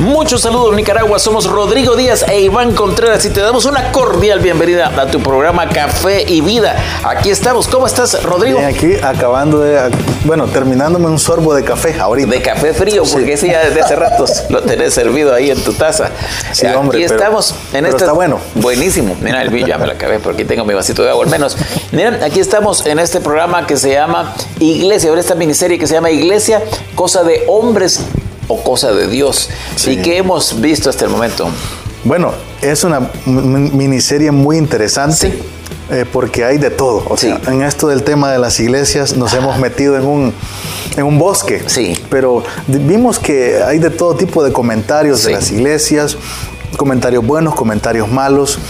Muchos saludos Nicaragua, somos Rodrigo Díaz e Iván Contreras y te damos una cordial bienvenida a tu programa Café y Vida. Aquí estamos, ¿cómo estás Rodrigo? Bien, aquí acabando de, bueno, terminándome un sorbo de café ahorita. De café frío, porque ese ya desde hace rato lo tenés servido ahí en tu taza. Sí, hombre, aquí pero- estamos en este... está bueno. Buenísimo, mira el ya me la acabé porque aquí tengo mi vasito de agua al menos. Miren, aquí estamos en este programa que se llama Iglesia, ahora esta miniserie que se llama Iglesia, cosa de hombres o cosa de Dios. Sí. ¿Y qué hemos visto hasta el momento? Bueno, es una miniserie muy interesante. Sí. eh, porque hay de todo. O sea, Sí. en esto del tema de las iglesias nos hemos metido en un, en un bosque. Sí. Pero vimos que hay de todo tipo de comentarios Sí. de las iglesias, comentarios buenos, comentarios malos.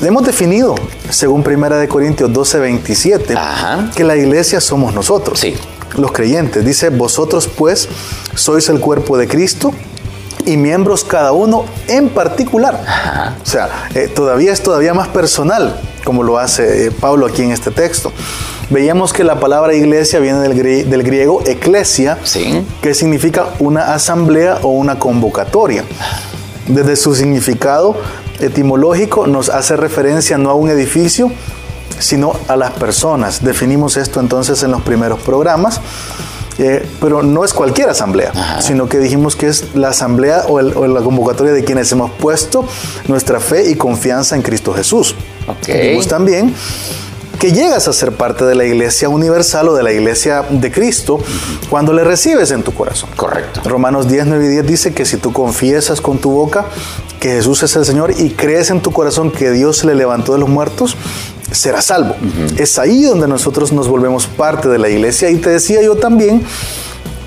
Hemos definido, según 1 de Corintios 12, 27, Ajá. que la iglesia somos nosotros. Sí. Los creyentes. Dice, vosotros pues sois el cuerpo de Cristo y miembros cada uno en particular. O sea, eh, todavía es todavía más personal, como lo hace eh, Pablo aquí en este texto. Veíamos que la palabra iglesia viene del, grie- del griego eclesia, Sí. que significa una asamblea o una convocatoria. Desde su significado etimológico nos hace referencia no a un edificio, sino a las personas. Definimos esto entonces en los primeros programas. eh, pero no es cualquier asamblea, sino que dijimos que es la asamblea o, el- o la convocatoria de quienes hemos puesto nuestra fe y confianza en Cristo Jesús. Ok. Vimos también que llegas a ser parte de la iglesia universal o de la iglesia de Cristo cuando le recibes en tu corazón. Correcto. Romanos 10, 9 y 10 dice que si tú confiesas con tu boca que Jesús es el Señor y crees en tu corazón que Dios le levantó de los muertos, serás salvo. Es ahí donde nosotros nos volvemos parte de la iglesia. Y te decía yo también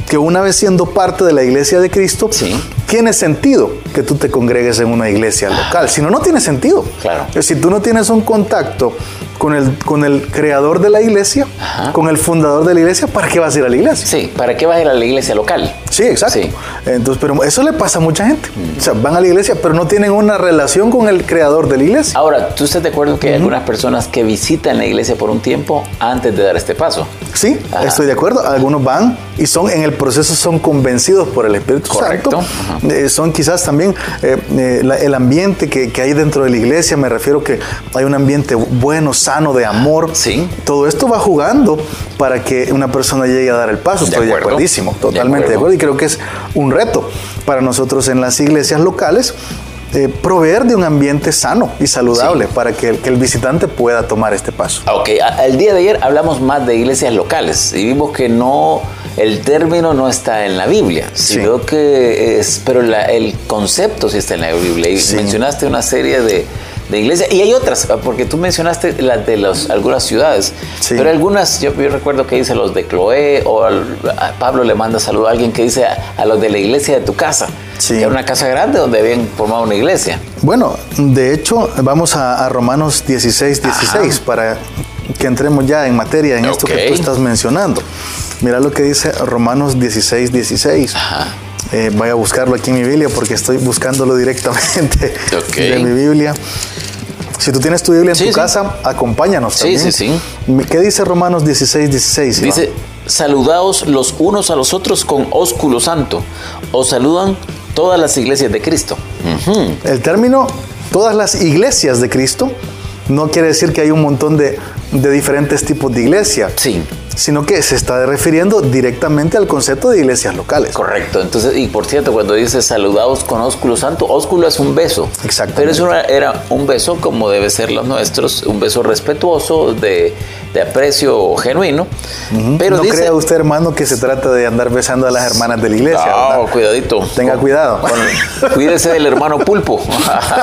que una vez siendo parte de la iglesia de Cristo, Sí. tiene sentido que tú te congregues en una iglesia local. Si no, no tiene sentido. Claro. Si tú no tienes un contacto con el, con el creador de la iglesia, Ajá. con el fundador de la iglesia, ¿para qué vas a ir a la iglesia? Sí, ¿para qué vas a ir a la iglesia local? Sí, exacto. Sí. Entonces, pero eso le pasa a mucha gente. O sea, van a la iglesia, pero no tienen una relación con el creador de la iglesia. Ahora, ¿tú estás de acuerdo que hay algunas personas que visitan la iglesia por un tiempo antes de dar este paso? Sí, Ajá. estoy de acuerdo. Algunos van y son en el proceso son convencidos por el Espíritu Correcto. Santo. Eh, son quizás también eh, eh, la- el ambiente que, que hay dentro de la iglesia. Me refiero que hay un ambiente bueno, sano, de amor. Sí. Todo esto va jugando para que una persona llegue a dar el paso. De Estoy de, acuerdo. acuerdísimo, De totalmente de acuerdo. acuerdo. Y creo que es un reto para nosotros en las iglesias locales. eh, proveer de un ambiente sano y saludable Sí. para que el, que el visitante pueda tomar este paso. Ah, Ok, a- el día de ayer hablamos más de iglesias locales y vimos que no, el término no está en la Biblia, Sí. sino que es, pero la- el concepto sí está en la Biblia. Y Sí. mencionaste una serie de, de iglesias y hay otras, porque tú mencionaste las de los, algunas ciudades, Sí. pero algunas, yo, yo recuerdo que dice los de Cloé o al- a Pablo le manda saludo a alguien que dice a, a los de la iglesia de tu casa, Sí. que era una casa grande donde habían formado una iglesia. Bueno, de hecho, vamos a, a Romanos 16, 16 Ajá. para que entremos ya en materia en esto que tú estás mencionando. Mira lo que dice Romanos 16, 16. Ajá. Eh, voy a buscarlo aquí en mi Biblia porque estoy buscándolo directamente Ok. de mi Biblia. Si tú tienes tu Biblia en Sí, tu sí. casa, acompáñanos Sí, también. sí, ¿Qué dice Romanos 16, 16? Iván? Dice, saludaos los unos a los otros con ósculo santo. Os saludan todas las iglesias de Cristo. El término todas las iglesias de Cristo no quiere decir que hay un montón de, de diferentes tipos de iglesia, Sí, sino que se está refiriendo directamente al concepto de iglesias locales. correcto. Entonces, y por cierto, cuando dice saludaos con ósculo santo, ósculo es un beso. Exactamente. Pero eso era, era un beso como debe ser los nuestros, un beso respetuoso, de, de aprecio genuino. Pero no dice, crea usted, hermano, que se trata de andar besando a las hermanas de la iglesia. No, ¿verdad? cuidadito. Tenga Con- cuidado. con- cuídese del hermano pulpo,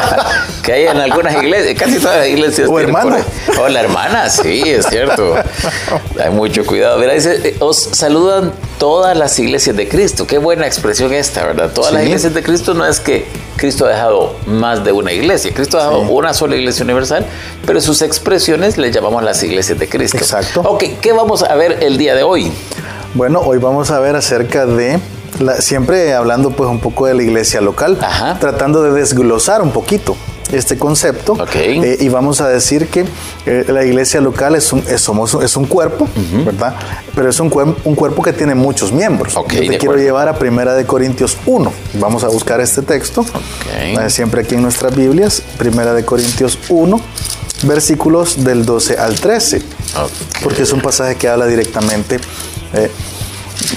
que hay en algunas iglesias, casi todas las iglesias. O hermana. O la hermana, sí, es cierto. Hay mucho cuidado. Mira, dice, eh, os saludan todas las iglesias de Cristo. Qué buena expresión esta, ¿verdad? Todas las iglesias de Cristo no es que Cristo ha dejado más de una iglesia. Cristo ha dejado Sí. una sola iglesia universal, pero sus expresiones le llamamos las iglesias de Cristo. Exacto. Ok, ¿qué vamos a ver el día de hoy? Bueno, hoy vamos a ver acerca de, la- siempre hablando pues un poco de la iglesia local, Ajá. tratando de desglosar un poquito este concepto eh, y vamos a decir que eh, la iglesia local es un, es, somos, es un cuerpo, ¿verdad? Pero es un, un cuerpo que tiene muchos miembros. Yo te quiero acuerdo. llevar a Primera de Corintios 1. Vamos a buscar este texto. Eh, siempre aquí en nuestras Biblias, Primera de Corintios 1, versículos del 12 al 13 Ok. porque es un pasaje que habla directamente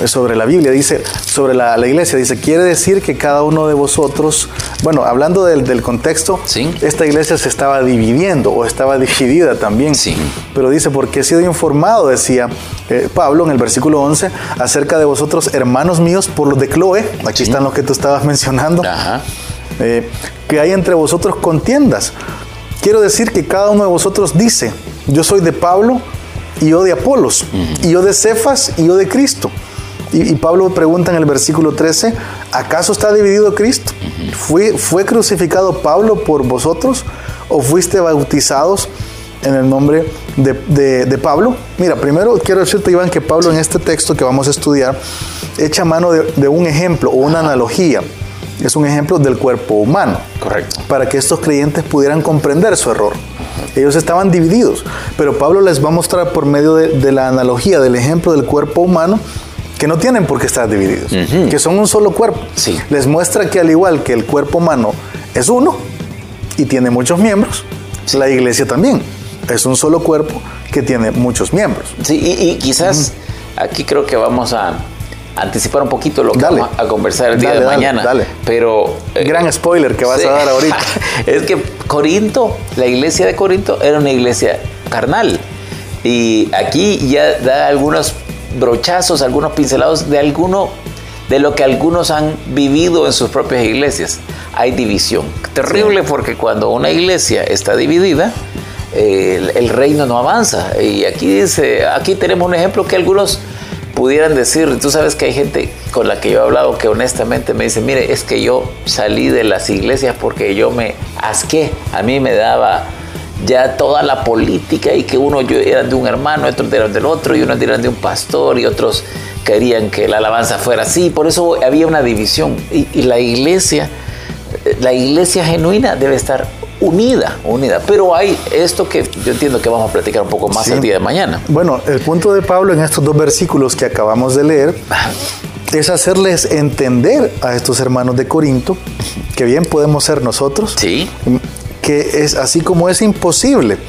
sobre la Biblia, dice, sobre la, la iglesia, dice, quiere decir que cada uno de vosotros, bueno, hablando del, del contexto, Sí. esta iglesia se estaba dividiendo o estaba dividida también. Sí. Pero dice, porque he sido informado, decía eh, Pablo en el versículo 11, acerca de vosotros, hermanos míos, por los de Chloe, aquí están los que tú estabas mencionando, Ajá. eh, que hay entre vosotros contiendas. Quiero decir que cada uno de vosotros dice, yo soy de Pablo y yo de Apolos, y yo de Cefas y yo de Cristo. Y, y Pablo pregunta en el versículo 13, ¿acaso está dividido Cristo? ¿Fue, ¿Fue crucificado Pablo por vosotros o fuiste bautizados en el nombre de, de- de Pablo? Mira, primero quiero decirte, Iván, que Pablo en este texto que vamos a estudiar echa mano de, de un ejemplo o una analogía. Es un ejemplo del cuerpo humano Correcto. para que estos creyentes pudieran comprender su error. Ellos estaban divididos, pero Pablo les va a mostrar por medio de, de la analogía, del ejemplo del cuerpo humano, que no tienen por qué estar divididos, que son un solo cuerpo. Sí. Les muestra que al igual que el cuerpo humano es uno y tiene muchos miembros, la iglesia también es un solo cuerpo que tiene muchos miembros. Sí, y, y quizás aquí creo que vamos a anticipar un poquito lo que Dale. vamos a conversar el día de dale, mañana. dale. Pero. eh, Gran spoiler que vas sí. a dar ahorita. es que Corinto, la iglesia de Corinto, era una iglesia carnal. Y aquí ya da algunos brochazos, algunos pincelados de alguno de lo que algunos han vivido en sus propias iglesias. Hay división. Terrible porque cuando una iglesia está dividida, eh, el, el reino no avanza. Y aquí dice, aquí tenemos un ejemplo que algunos pudieran decir, tú sabes que hay gente con la que yo he hablado que honestamente me dice, mire, es que yo salí de las iglesias porque yo me asqué, a mí me daba ya toda la política y que uno yo eran de un hermano, otros eran del otro, y unos eran de un pastor y otros querían que la alabanza fuera así, por eso había una división y, y la iglesia, eh, la iglesia genuina debe estar unida, unida, pero hay esto que yo entiendo que vamos a platicar un poco más Sí. el día de mañana. Bueno, el punto de Pablo en estos dos versículos que acabamos de leer es hacerles entender a estos hermanos de Corinto que bien podemos ser nosotros, Sí. Que es así como es imposible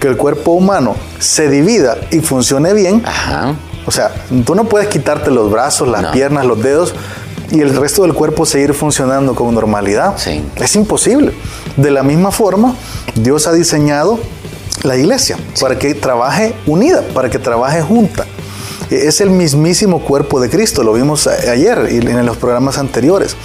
que el cuerpo humano se divida y funcione bien, Ajá. o sea, tú no puedes quitarte los brazos, las No. piernas, los dedos y el resto del cuerpo seguir funcionando con normalidad. Sí. Es imposible. De la misma forma, Dios ha diseñado la iglesia para que trabaje unida, para que trabaje junta. E- Es el mismísimo cuerpo de Cristo, lo vimos ayer y en los programas anteriores.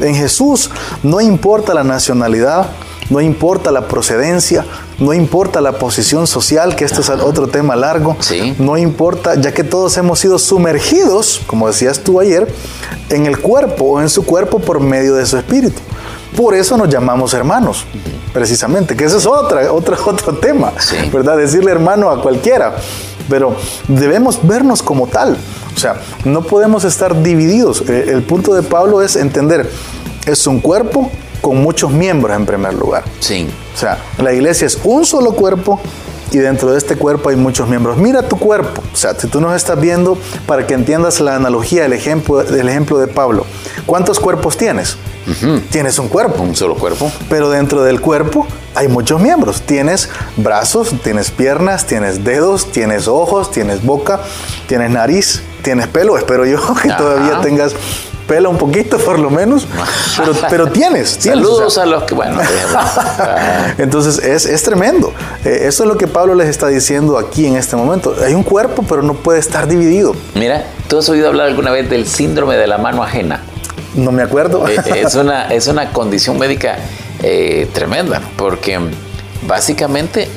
En Jesús no importa la nacionalidad, no importa la procedencia, no importa la posición social, que esto es otro tema largo, Sí. no importa, ya que todos hemos sido sumergidos, como decías tú ayer, en el cuerpo o en su cuerpo por medio de su espíritu. Por eso nos llamamos hermanos, precisamente, que ese es otra, otra, otro tema, Sí. ¿verdad? Decirle hermano a cualquiera, pero debemos vernos como tal, o sea, no podemos estar divididos. Eh, El punto de Pablo es entender, es un cuerpo con muchos miembros en primer lugar. Sí. O sea, la iglesia es un solo cuerpo y dentro de este cuerpo hay muchos miembros. Mira tu cuerpo. O sea, si tú nos estás viendo para que entiendas la analogía, el ejemplo, el ejemplo de Pablo. ¿Cuántos cuerpos tienes? Tienes un cuerpo. Un solo cuerpo. Pero dentro del cuerpo hay muchos miembros. Tienes brazos, tienes piernas, tienes dedos, tienes ojos, tienes boca, tienes nariz, tienes pelo. Espero yo que Ajá. todavía tengas pelo un poquito por lo menos. Pero, pero tienes, tienes. o Saludos sea, a los que, bueno, entonces es, es tremendo. Eh, eso es lo que Pablo les está diciendo aquí en este momento. Hay un cuerpo, pero no puede estar dividido. mira, ¿tú has oído hablar alguna vez del síndrome de la mano ajena? No me acuerdo. Eh, es, una, es una condición médica eh, tremenda, porque básicamente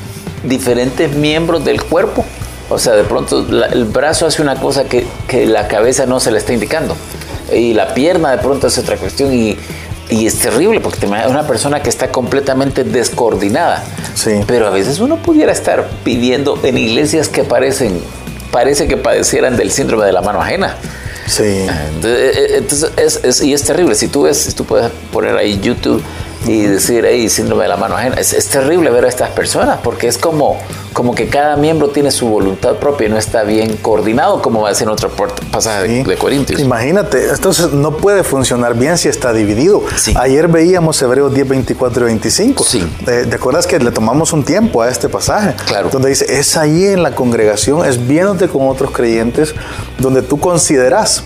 diferentes miembros del cuerpo, o sea, de pronto la- el brazo hace una cosa que, que la cabeza no se le está indicando, y la pierna de pronto hace otra cuestión, y, y es terrible, porque te imaginas una persona que está completamente descoordinada. Sí. Pero a veces uno pudiera estar viviendo en iglesias que parecen parece que padecieran del síndrome de la mano ajena. Sí. Entonces, es, es, y es terrible. Si tú ves, si tú puedes poner ahí YouTube y decir, ahí síndrome de la mano ajena, es, es, terrible ver a estas personas porque es como, como que cada miembro tiene su voluntad propia y no está bien coordinado, como va a decir en otro pasaje sí. de, de, Corintios. Imagínate, entonces no puede funcionar bien si está dividido. Sí. Ayer veíamos Hebreos 10, 24 y 25. Sí. Eh, ¿Te acuerdas que le tomamos un tiempo a este pasaje? Claro. Donde dice, es ahí en la congregación, es viéndote con otros creyentes, donde tú consideras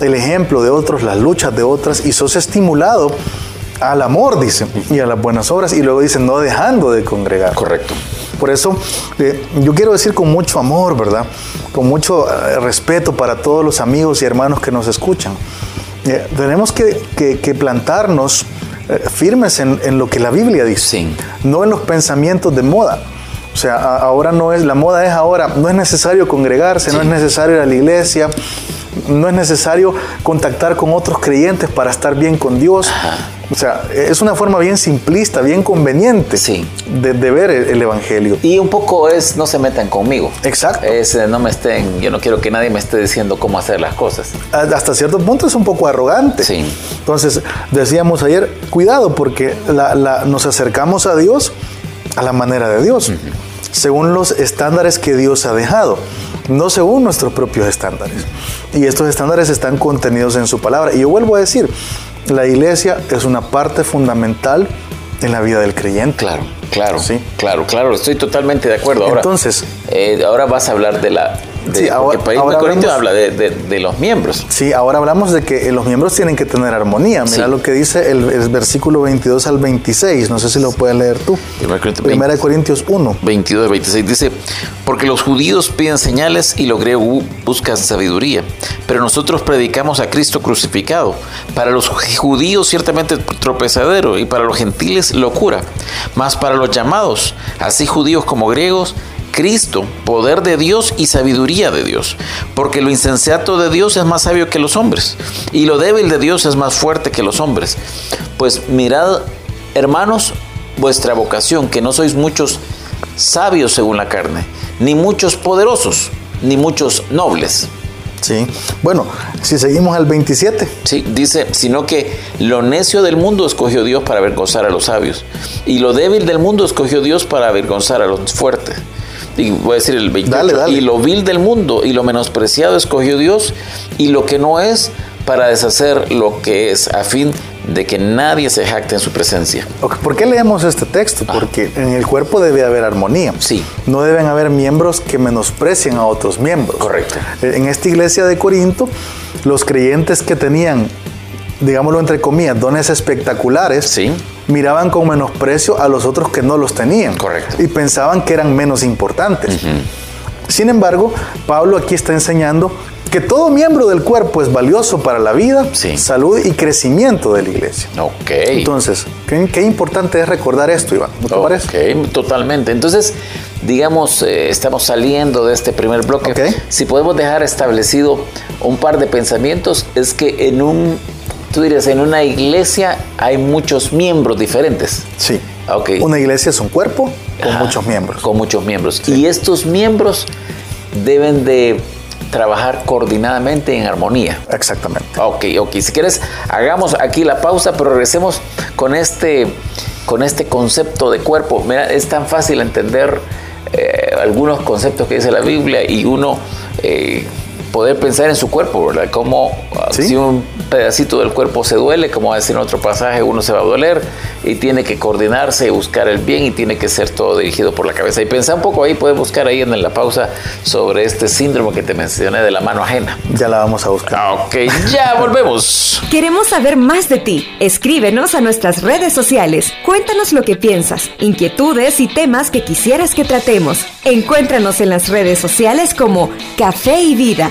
el ejemplo de otros, las luchas de otras y sos estimulado al amor, dice, y a las buenas obras, y luego dice, no dejando de congregar. Correcto. Por eso, eh, yo quiero decir con mucho amor, ¿verdad? Con mucho eh, respeto para todos los amigos y hermanos que nos escuchan. Eh, tenemos que, que, que plantarnos firmes en, en, lo que la Biblia dice, sí. no en los pensamientos de moda. O sea, ahora no es, la moda es ahora, no es necesario congregarse, sí. no es necesario ir a la iglesia, no es necesario contactar con otros creyentes para estar bien con Dios. Ajá. O sea, es una forma bien simplista, bien conveniente sí. de, de, ver el, el, Evangelio. Y un poco es, no se metan conmigo. Exacto. Es, no me estén, yo no quiero que nadie me esté diciendo cómo hacer las cosas. Hasta cierto punto es un poco arrogante. Sí. Entonces, decíamos ayer, cuidado porque la, la, nos acercamos a Dios a la manera de Dios, uh -huh. según los estándares que Dios ha dejado no según nuestros propios estándares. Y estos estándares están contenidos en su palabra. Y yo vuelvo a decir, la iglesia es una parte fundamental en la vida del creyente. Claro, claro, sí, claro, claro, estoy totalmente de acuerdo. Ahora, Entonces, eh, ahora vas a hablar de la. De, sí, ahora, porque ahora Corintios habla de, de, de, los miembros. Sí, ahora hablamos de que los miembros tienen que tener armonía. Mira sí. lo que dice el, el, versículo 22 al 26. No sé si lo puedes leer tú. Primera de Corintios 1. 22 al 26 dice: Porque los judíos piden señales y los griegos buscan sabiduría. Pero nosotros predicamos a Cristo crucificado. Para los judíos, ciertamente tropezadero, y para los gentiles, locura. Mas para los llamados, así judíos como griegos, Cristo, poder de Dios y sabiduría de Dios. Porque lo insensato de Dios es más sabio que los hombres, y lo débil de Dios es más fuerte que los hombres. Pues mirad, hermanos, vuestra vocación, que no sois muchos sabios según la carne, ni muchos poderosos, ni muchos nobles. Sí, bueno, si seguimos al 27. Sí, dice, sino que lo necio del mundo escogió Dios para avergonzar a los sabios, y lo débil del mundo escogió Dios para avergonzar a los fuertes y voy a decir el 28, dale, dale. y lo vil del mundo y lo menospreciado escogió Dios y lo que no es para deshacer lo que es a fin de que nadie se jacte en su presencia. ¿Por qué leemos este texto? Ah. Porque en el cuerpo debe haber armonía. Sí. No deben haber miembros que menosprecien a otros miembros. Correcto. En esta iglesia de Corinto, los creyentes que tenían digámoslo entre comillas, dones espectaculares, sí. Miraban con menosprecio a los otros que no los tenían. Correcto. Y pensaban que eran menos importantes. Uh -huh. Sin embargo, Pablo aquí está enseñando que todo miembro del cuerpo es valioso para la vida, sí. salud y crecimiento de la iglesia. Ok. Entonces, qué, qué importante es recordar esto, Iván. ¿No te okay, parece? totalmente. Entonces, digamos, eh, estamos saliendo de este primer bloque. Okay. Si podemos dejar establecido un par de pensamientos, es que en un tú dirías, en una iglesia hay muchos miembros diferentes. Sí. Okay. Una iglesia es un cuerpo con Ajá, muchos miembros. Con muchos miembros. Sí. Y estos miembros deben de trabajar coordinadamente en armonía. Exactamente. Ok, ok. Si quieres, hagamos aquí la pausa, pero regresemos con este, con este concepto de cuerpo. Mira, es tan fácil entender eh, algunos conceptos que dice la Biblia y uno eh, poder pensar en su cuerpo, ¿verdad? Como ¿Sí? si un pedacito del cuerpo se duele, como va a decir en otro pasaje, uno se va a doler y tiene que coordinarse y buscar el bien y tiene que ser todo dirigido por la cabeza. Y pensar un poco ahí, puedes buscar ahí en la pausa sobre este síndrome que te mencioné de la mano ajena. Ya la vamos a buscar. Ok, ya volvemos. Queremos saber más de ti. Escríbenos a nuestras redes sociales. Cuéntanos lo que piensas, inquietudes y temas que quisieras que tratemos. Encuéntranos en las redes sociales como Café y Vida.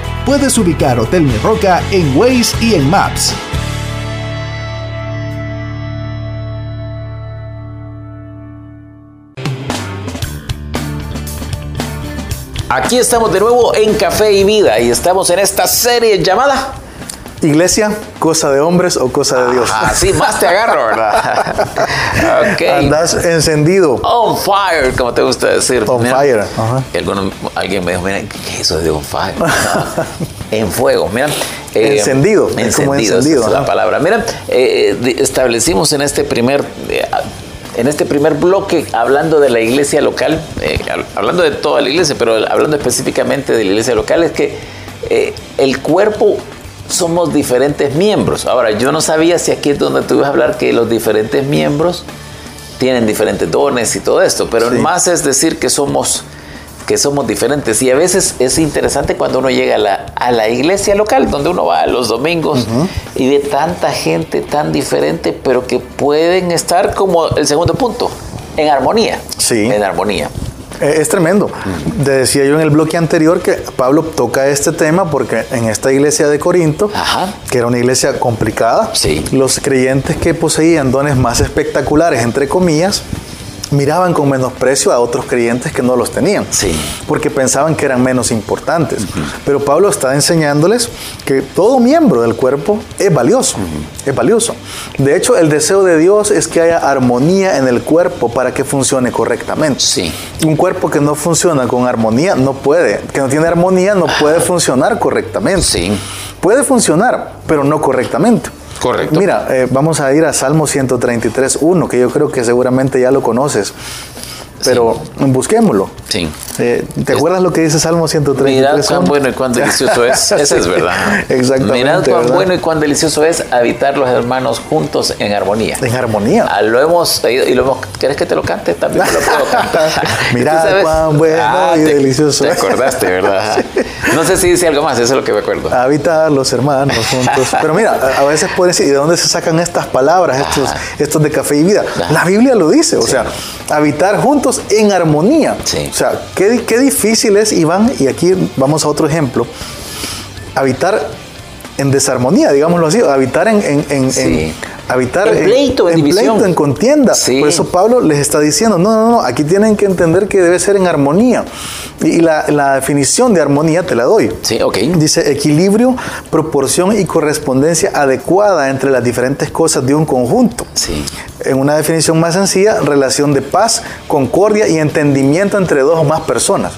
Puedes ubicar Hotel Mi Roca en Waze y en Maps. Aquí estamos de nuevo en Café y Vida y estamos en esta serie llamada Iglesia, cosa de hombres o cosa de Dios. Así más te agarro, ¿verdad? ok. Andas encendido. On fire, como te gusta decir. On fire. alguien me dijo, mira, ¿qué es eso de on fire? en fuego, mira. Eh, encendido. Encendido, encendido, es la palabra. Mira, eh, establecimos en este primer eh, en este primer bloque, hablando de la iglesia local, hablando de toda la iglesia, pero hablando específicamente de la iglesia local, es que el cuerpo somos diferentes miembros. Ahora, yo no sabía si aquí es donde tú ibas a hablar que los diferentes miembros tienen diferentes dones y todo esto, pero más es decir que somos que somos diferentes. Y a veces es interesante cuando uno llega a la, a la iglesia local, donde uno va los domingos y ve tanta gente tan diferente, pero que pueden estar como el segundo punto, en armonía. Sí. En armonía. Eh, es tremendo. Te decía yo en el bloque anterior que Pablo toca este tema porque en esta iglesia de Corinto, que era una iglesia complicada, sí. los creyentes que poseían dones más espectaculares, entre comillas, miraban con menosprecio a otros creyentes que no los tenían, sí. porque pensaban que eran menos importantes. Pero Pablo está enseñándoles que todo miembro del cuerpo es valioso, es valioso. De hecho, el deseo de Dios es que haya armonía en el cuerpo para que funcione correctamente. Sí. Un cuerpo que no funciona con armonía no puede, que no tiene armonía no puede funcionar correctamente. Sí. Puede funcionar, pero no correctamente. Correcto. Mira, eh, vamos a ir a Salmo 133, 1, que yo creo que seguramente ya lo conoces pero busquémoslo. Sí. Eh, ¿Te acuerdas lo que dice Salmo 133? Mirad cuán bueno y cuán delicioso es. Ese es verdad. Exactamente. Mirad cuán bueno y cuán delicioso es habitar los hermanos juntos en armonía. En armonía. Ah, lo hemos y lo hemos. ¿Quieres que te lo cante? También lo puedo cantar. Mirad cuán bueno ah, y delicioso. Te acordaste, ¿verdad? No sé si dice algo más, eso es lo que me acuerdo. Habitar los hermanos juntos. Pero mira, a veces pueden decir, ¿y de dónde se sacan estas palabras, estos, estos de café y vida? La Biblia lo dice, o sea, habitar juntos en armonía. O sea, qué, qué difícil es, Iván, y aquí vamos a otro ejemplo, habitar en desarmonía, digámoslo así, habitar en, en, habitar en pleito, en, pleito, en contienda. Por eso Pablo les está diciendo, no, no, no, aquí tienen que entender que debe ser en armonía. Y la, la definición de armonía te la doy. Sí, ok. Dice equilibrio, proporción y correspondencia adecuada entre las diferentes cosas de un conjunto. Sí. En una definición más sencilla, relación de paz, concordia y entendimiento entre dos o más personas.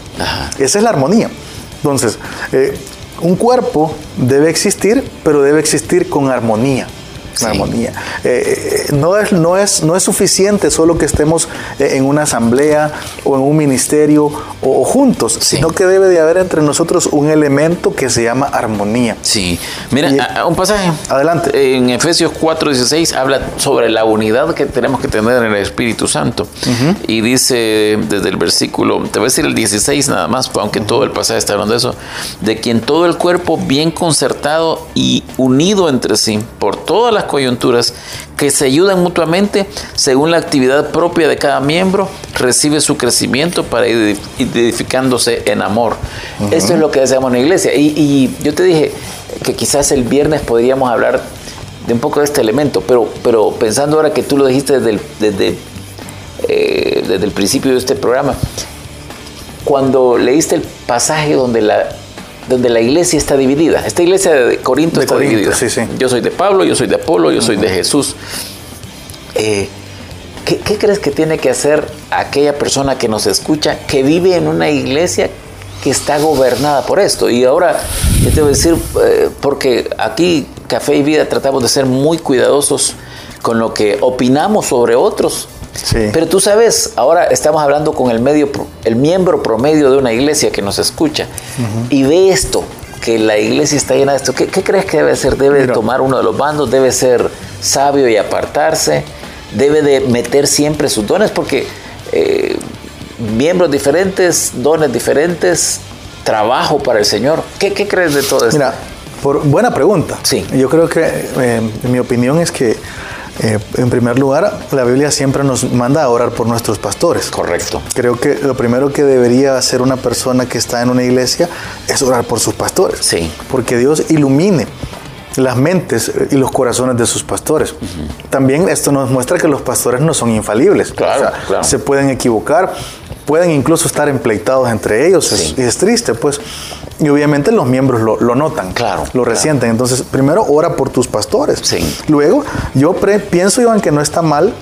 Esa es la armonía. Entonces, eh, un cuerpo debe existir, pero debe existir con armonía armonía. Eh, eh, no, es, no, es, no es suficiente solo que estemos eh, en una asamblea o en un ministerio o, juntos, sino que debe de haber entre nosotros un elemento que se llama armonía. Sí. Mira, un pasaje. Adelante. En Efesios 4:16 habla sobre la unidad que tenemos que tener en el Espíritu Santo. Y dice desde el versículo, te voy a decir el 16 nada más, aunque todo el pasaje está hablando de eso, de quien todo el cuerpo bien concertado y unido entre sí por todas las coyunturas que se ayudan mutuamente según la actividad propia de cada miembro, recibe su crecimiento para ir edificándose en amor. Esto es lo que hacemos en la iglesia. Y, yo te dije que quizás el viernes podríamos hablar de un poco de este elemento, pero, pero pensando ahora que tú lo dijiste desde desde, eh, desde el principio de este programa, cuando leíste el pasaje donde la donde la iglesia está dividida. Esta iglesia de Corinto está dividida. Yo soy de Pablo, yo soy de Apolo, yo soy de Jesús. Eh, ¿qué, crees que tiene que hacer aquella persona que nos escucha, que vive en una iglesia que está gobernada por esto? Y ahora, yo te voy a decir, eh, porque aquí, Café y Vida, tratamos de ser muy cuidadosos con lo que opinamos sobre otros. Pero tú sabes, ahora estamos hablando con el medio, el miembro promedio de una iglesia que nos escucha y ve esto, que la iglesia está llena de esto. ¿Qué, crees que debe hacer? ¿Debe tomar uno de los bandos? ¿Debe ser sabio y apartarse? ¿Debe de meter siempre sus dones? Porque eh, miembros diferentes, dones diferentes, trabajo para el Señor. ¿Qué, crees de todo esto? Mira, por, buena pregunta. Sí. Yo creo que, eh, mi opinión, es que Eh, en primer lugar, la Biblia siempre nos manda a orar por nuestros pastores. Correcto. Creo que lo primero que debería hacer una persona que está en una iglesia es orar por sus pastores. Sí. Porque Dios ilumine las mentes y los corazones de sus pastores. También esto nos muestra que los pastores no son infalibles. Claro, claro. Se pueden equivocar, pueden incluso estar empleitados entre ellos. Sí. Es, es triste, pues. Y obviamente los miembros lo, lo notan, Claro, lo claro. resienten. Entonces, primero ora por tus pastores. Sí. Luego, yo pre- pienso, Iván, que no está mal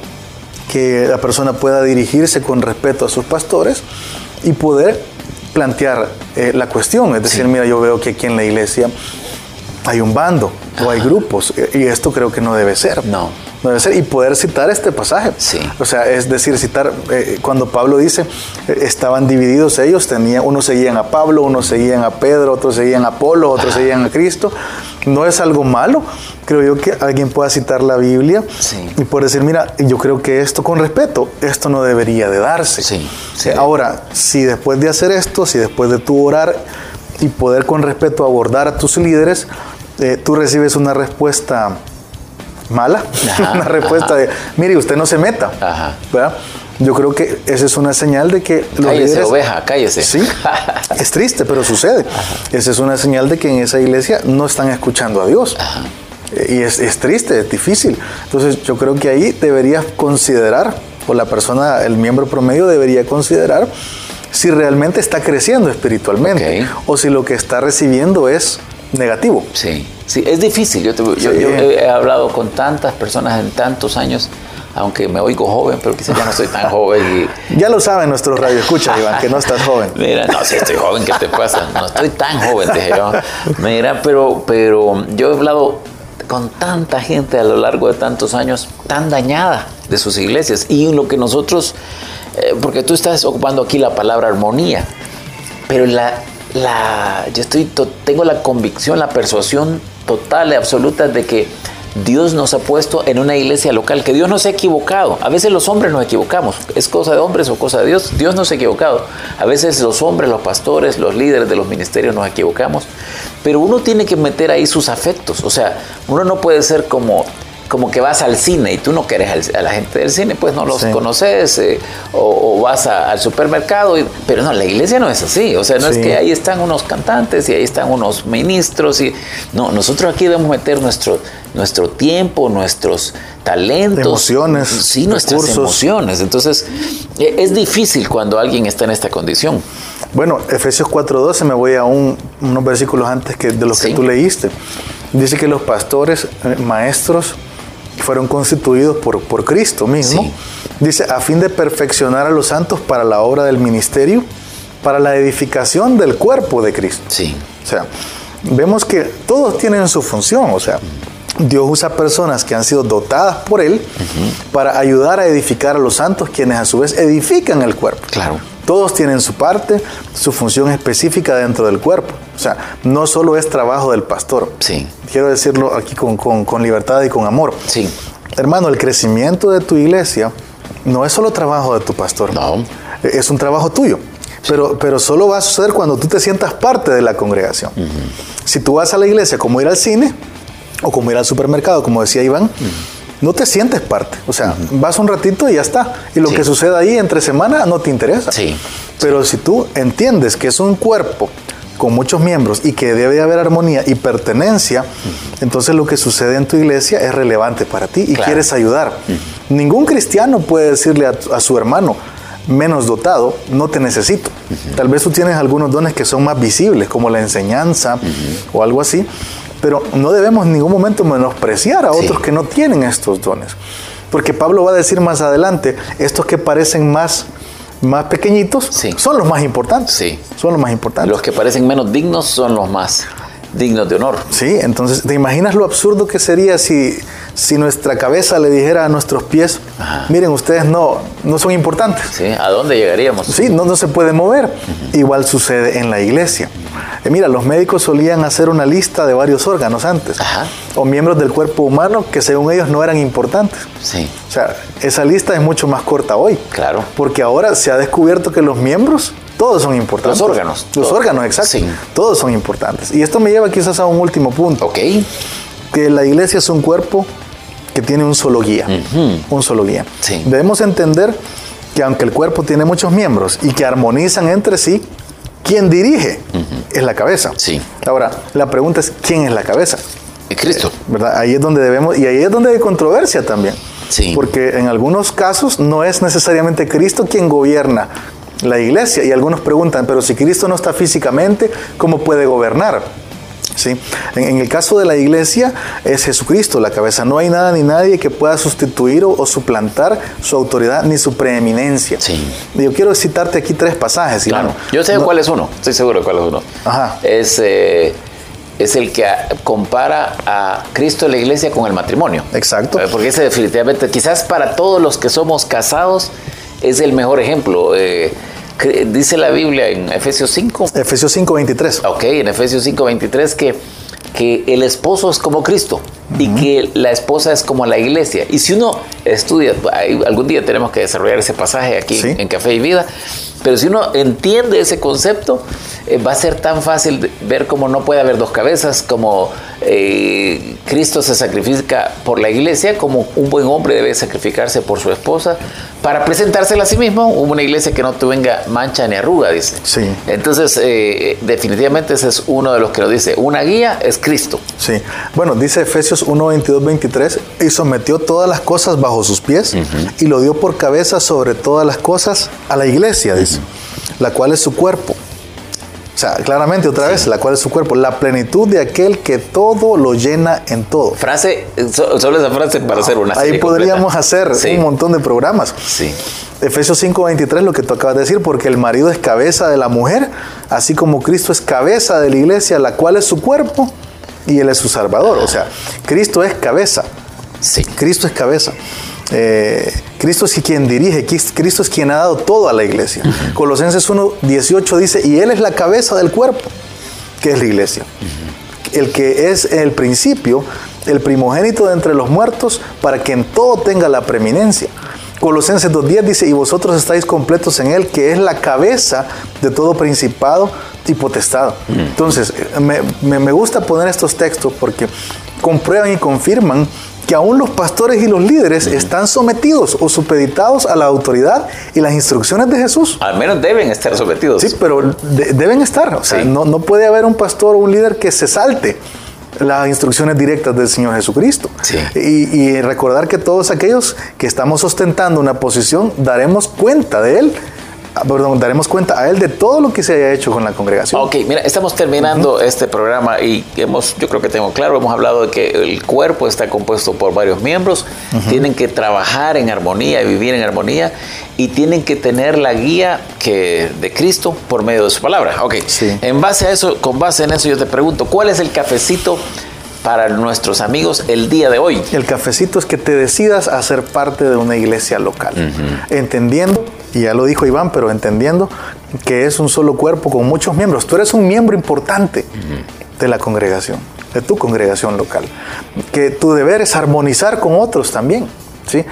que la persona pueda dirigirse con respeto a sus pastores y poder plantear eh, la cuestión. Es decir, mira, yo veo que aquí en la iglesia hay un bando o hay grupos eh, y esto creo que no debe ser. No. No debe ser. Y poder citar este pasaje. Sí. O sea, es decir, citar, eh, cuando Pablo dice, eh, estaban divididos ellos, tenía, unos seguían a Pablo, unos seguían a Pedro, otros seguían a Apolo, otros seguían a Cristo. No es algo malo. Creo yo que alguien pueda citar la Biblia Sí. y poder decir, mira, yo creo que esto con respeto, esto no debería de darse. Sí, sí. Eh, Ahora, si después de hacer esto, si después de tu orar y poder con respeto abordar a tus líderes, eh, tú recibes una respuesta mala, Ajá, una respuesta de, mire, usted no se meta, Ajá. ¿verdad? Yo creo que esa es una señal de que los Cállese, líderes... oveja, cállese. Sí, es triste, pero sucede. Esa es una señal de que en esa iglesia no están escuchando a Dios. Y es, es triste, es difícil. Entonces yo creo que ahí deberías considerar, o la persona, el miembro promedio debería considerar si realmente está creciendo espiritualmente o si lo que está recibiendo es negativo. Sí, sí, es difícil. Yo, te- yo- Sí. yo he, he hablado con tantas personas en tantos años, aunque me oigo joven, pero quizás ya no soy tan joven. Y, Ya lo saben nuestros radioescuchas, Iván, que no estás joven. Mira, no, si estoy joven, ¿qué te pasa? No estoy tan joven, dije yo. Mira, pero, pero yo he hablado con tanta gente a lo largo de tantos años tan dañada de sus iglesias. Y lo que nosotros, eh, porque tú estás ocupando aquí la palabra armonía, pero la, la, yo estoy, to- tengo la convicción, la persuasión total y absoluta de que Dios nos ha puesto en una iglesia local, que Dios no se ha equivocado. A veces los hombres nos equivocamos, es cosa de hombres o cosa de Dios. Dios no se ha equivocado. A veces los hombres, los pastores, los líderes de los ministerios nos equivocamos, pero uno tiene que meter ahí sus afectos. O sea, uno no puede ser como como que vas al cine y tú no quieres a la gente del cine, pues no los Sí. conoces, eh, o, o vas a- al supermercado, y- pero no, la iglesia no es así, o sea, no es que ahí están unos cantantes y ahí están unos ministros, y no, nosotros aquí debemos meter nuestro, nuestro tiempo, nuestros talentos, Emociones, sí, nuestras recursos. emociones, entonces e- es difícil cuando alguien está en esta condición. Bueno, Efesios 4.12, me voy a un- unos versículos antes que, de los Sí. que tú leíste. Dice que los pastores, eh, maestros, fueron constituidos por, por Cristo mismo. Sí. Dice, a fin de perfeccionar a los santos para la obra del ministerio, para la edificación del cuerpo de Cristo. Sí, O sea, vemos que todos tienen su función, o sea, Dios usa personas que han sido dotadas por Él para ayudar a edificar a los santos, quienes a su vez edifican el cuerpo. Claro. Todos tienen su parte, su función específica dentro del cuerpo. O sea, no solo es trabajo del pastor. Sí. Quiero decirlo aquí con, con- con libertad y con amor. sí, Hermano, el crecimiento de tu iglesia no es solo trabajo de tu pastor. No. Es un trabajo tuyo. Pero, pero solo va a suceder cuando tú te sientas parte de la congregación. Si tú vas a la iglesia como ir al cine o como ir al supermercado, como decía Iván, no te sientes parte. O sea, vas un ratito y ya está. Y lo Sí. que suceda ahí entre semana no te interesa. Sí. Pero si tú entiendes que es un cuerpo con muchos miembros y que debe haber armonía y pertenencia, entonces lo que sucede en tu iglesia es relevante para ti y Claro. quieres ayudar. Ningún cristiano puede decirle a, a su hermano menos dotado, no te necesito. Tal vez tú tienes algunos dones que son más visibles, como la enseñanza o algo así, pero no debemos en ningún momento menospreciar a Sí. otros que no tienen estos dones. Porque Pablo va a decir más adelante, estos que parecen más, más pequeñitos Sí. son los más importantes. Sí. Son los más importantes. los que parecen menos dignos son los más dignos de honor. Sí, entonces, ¿te imaginas lo absurdo que sería si, si nuestra cabeza le dijera a nuestros pies, Ajá. miren, ustedes no, no son importantes? ¿Sí? ¿A dónde llegaríamos? Sí, no, no se puede mover. Igual sucede en la iglesia. Eh, mira, los médicos solían hacer una lista de varios órganos antes, Ajá. o miembros del cuerpo humano que según ellos no eran importantes. Sí, O sea, esa lista es mucho más corta hoy. Claro. Porque ahora se ha descubierto que los miembros, todos son importantes. Los órganos. Los Todo. órganos, exacto. Sí. Todos son importantes. Y esto me lleva quizás a un último punto. ok. Que la iglesia es un cuerpo que tiene un solo guía. Un solo guía. Sí. Debemos entender que aunque el cuerpo tiene muchos miembros y que armonizan entre sí, quien dirige es la cabeza. Sí. Ahora, la pregunta es, ¿quién es la cabeza? Es Cristo. ¿Verdad? Ahí es donde debemos, y ahí es donde hay controversia también. Sí. Porque en algunos casos no es necesariamente Cristo quien gobierna la iglesia. Y algunos preguntan, pero si Cristo no está físicamente, ¿cómo puede gobernar? ¿Sí? En, en el caso de la iglesia es Jesucristo la cabeza. No hay nada ni nadie que pueda sustituir o, o suplantar su autoridad ni su preeminencia. Sí. Y Yo quiero citarte aquí tres pasajes. Claro. Yo sé No- cuál es uno. Estoy seguro de cuál es uno. Ajá. Es, eh, es el que compara a Cristo en la iglesia con el matrimonio. Exacto. Eh, Porque ese definitivamente, quizás para todos los que somos casados, es el mejor ejemplo. Eh, dice la Biblia en Efesios 5. Efesios 5:23. Ok, en Efesios 5:23 que, que el esposo es como Cristo y que la esposa es como la iglesia. Y si uno estudia, algún día tenemos que desarrollar ese pasaje aquí Sí. en Café y Vida, pero si uno entiende ese concepto, eh, va a ser tan fácil ver cómo no puede haber dos cabezas, como eh, Cristo se sacrifica por la iglesia, como un buen hombre debe sacrificarse por su esposa para presentársela a sí mismo, una iglesia que no tenga mancha ni arruga, dice. Sí. Entonces, eh, definitivamente ese es uno de los que nos dice, una guía es Cristo. Sí. Bueno, dice Efesios 1, 22, 23, y sometió todas las cosas bajo sus pies y lo dio por cabeza sobre todas las cosas a la iglesia, dice, la cual es su cuerpo. O sea, claramente otra vez, la cual es su cuerpo, la plenitud de aquel que todo lo llena en todo. Frase, so- solo esa frase para hacer una Ahí serie podríamos completa. hacer Sí, un montón de programas. Sí. Efesios 5:23, lo que tú acabas de decir, porque el marido es cabeza de la mujer, así como Cristo es cabeza de la iglesia, la cual es su cuerpo y él es su salvador. O sea, Cristo es cabeza. Sí. Cristo es cabeza. Eh, Cristo es quien dirige, Cristo es quien ha dado todo a la iglesia. Colosenses 1:18 dice, y Él es la cabeza del cuerpo, que es la iglesia. El que es el principio, el primogénito de entre los muertos, para que en todo tenga la preeminencia. Colosenses 2.10 dice, y vosotros estáis completos en Él, que es la cabeza de todo principado y potestad. Entonces, me, me- me gusta poner estos textos porque comprueban y confirman que aún los pastores y los líderes están sometidos o supeditados a la autoridad y las instrucciones de Jesús. Al menos deben estar sometidos. Sí, pero de- deben estar. O sea, Sí. no, no puede haber un pastor o un líder que se salte las instrucciones directas del Señor Jesucristo. Sí. Y, y recordar que todos aquellos que estamos ostentando una posición, daremos cuenta de Él, perdón, daremos cuenta a Él de todo lo que se haya hecho con la congregación. Ok, mira, estamos terminando este programa y hemos, yo creo que tengo claro, hemos hablado de que el cuerpo está compuesto por varios miembros, tienen que trabajar en armonía y vivir en armonía y tienen que tener la guía que, de Cristo por medio de su palabra. Ok, Sí. en base a eso, con base en eso yo te pregunto, ¿cuál es el cafecito para nuestros amigos el día de hoy? El cafecito es que te decidas a ser parte de una iglesia local, entendiendo, y ya lo dijo Iván, pero entendiendo que es un solo cuerpo con muchos miembros. Tú eres un miembro importante de la congregación, de tu congregación local, que tu deber es armonizar con otros también. ¿Sí?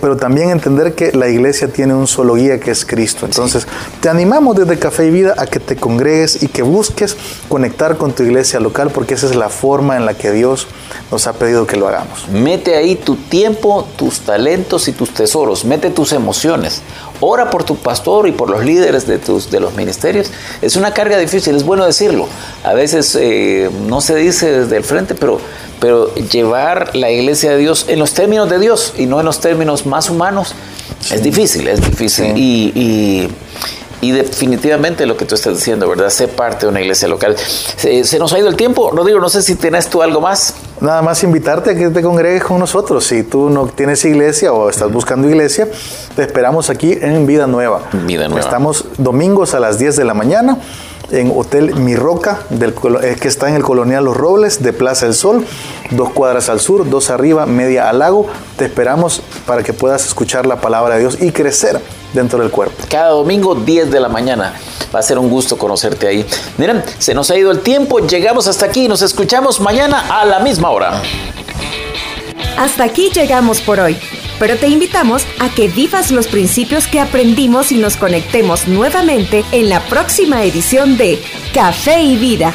Pero también entender que la iglesia tiene un solo guía que es Cristo. Entonces, te animamos desde Café y Vida a que te congregues y que busques conectar con tu iglesia local porque esa es la forma en la que Dios nos ha pedido que lo hagamos. Mete ahí tu tiempo, tus talentos y tus tesoros. Mete tus emociones. Ora por tu pastor y por los líderes de, tus, de los ministerios. Es una carga difícil, es bueno decirlo. A veces eh, no se dice desde el frente, pero, pero llevar la iglesia de Dios en los términos de Dios y no en los términos más humanos es difícil, es difícil. Y, y- y definitivamente lo que tú estás diciendo, ¿verdad? Sé parte de una iglesia local. Se, se nos ha ido el tiempo. Rodrigo, no sé si tienes tú algo más. Nada más invitarte a que te congregues con nosotros. Si tú no tienes iglesia o estás buscando iglesia, te esperamos aquí en Vida Nueva. Vida Nueva. Estamos domingos a las 10 de la mañana en Hotel Mi Roca, del, eh, que está en el Colonial Los Robles de Plaza del Sol, dos cuadras al sur, dos arriba, media al lago. Te esperamos para que puedas escuchar la palabra de Dios y crecer dentro del cuerpo. Cada domingo 10 de la mañana. Va a ser un gusto conocerte ahí. Miren, se nos ha ido el tiempo, llegamos hasta aquí, nos escuchamos mañana a la misma hora. Hasta aquí llegamos por hoy, pero te invitamos a que vivas los principios que aprendimos y nos conectemos nuevamente en la próxima edición de Café y Vida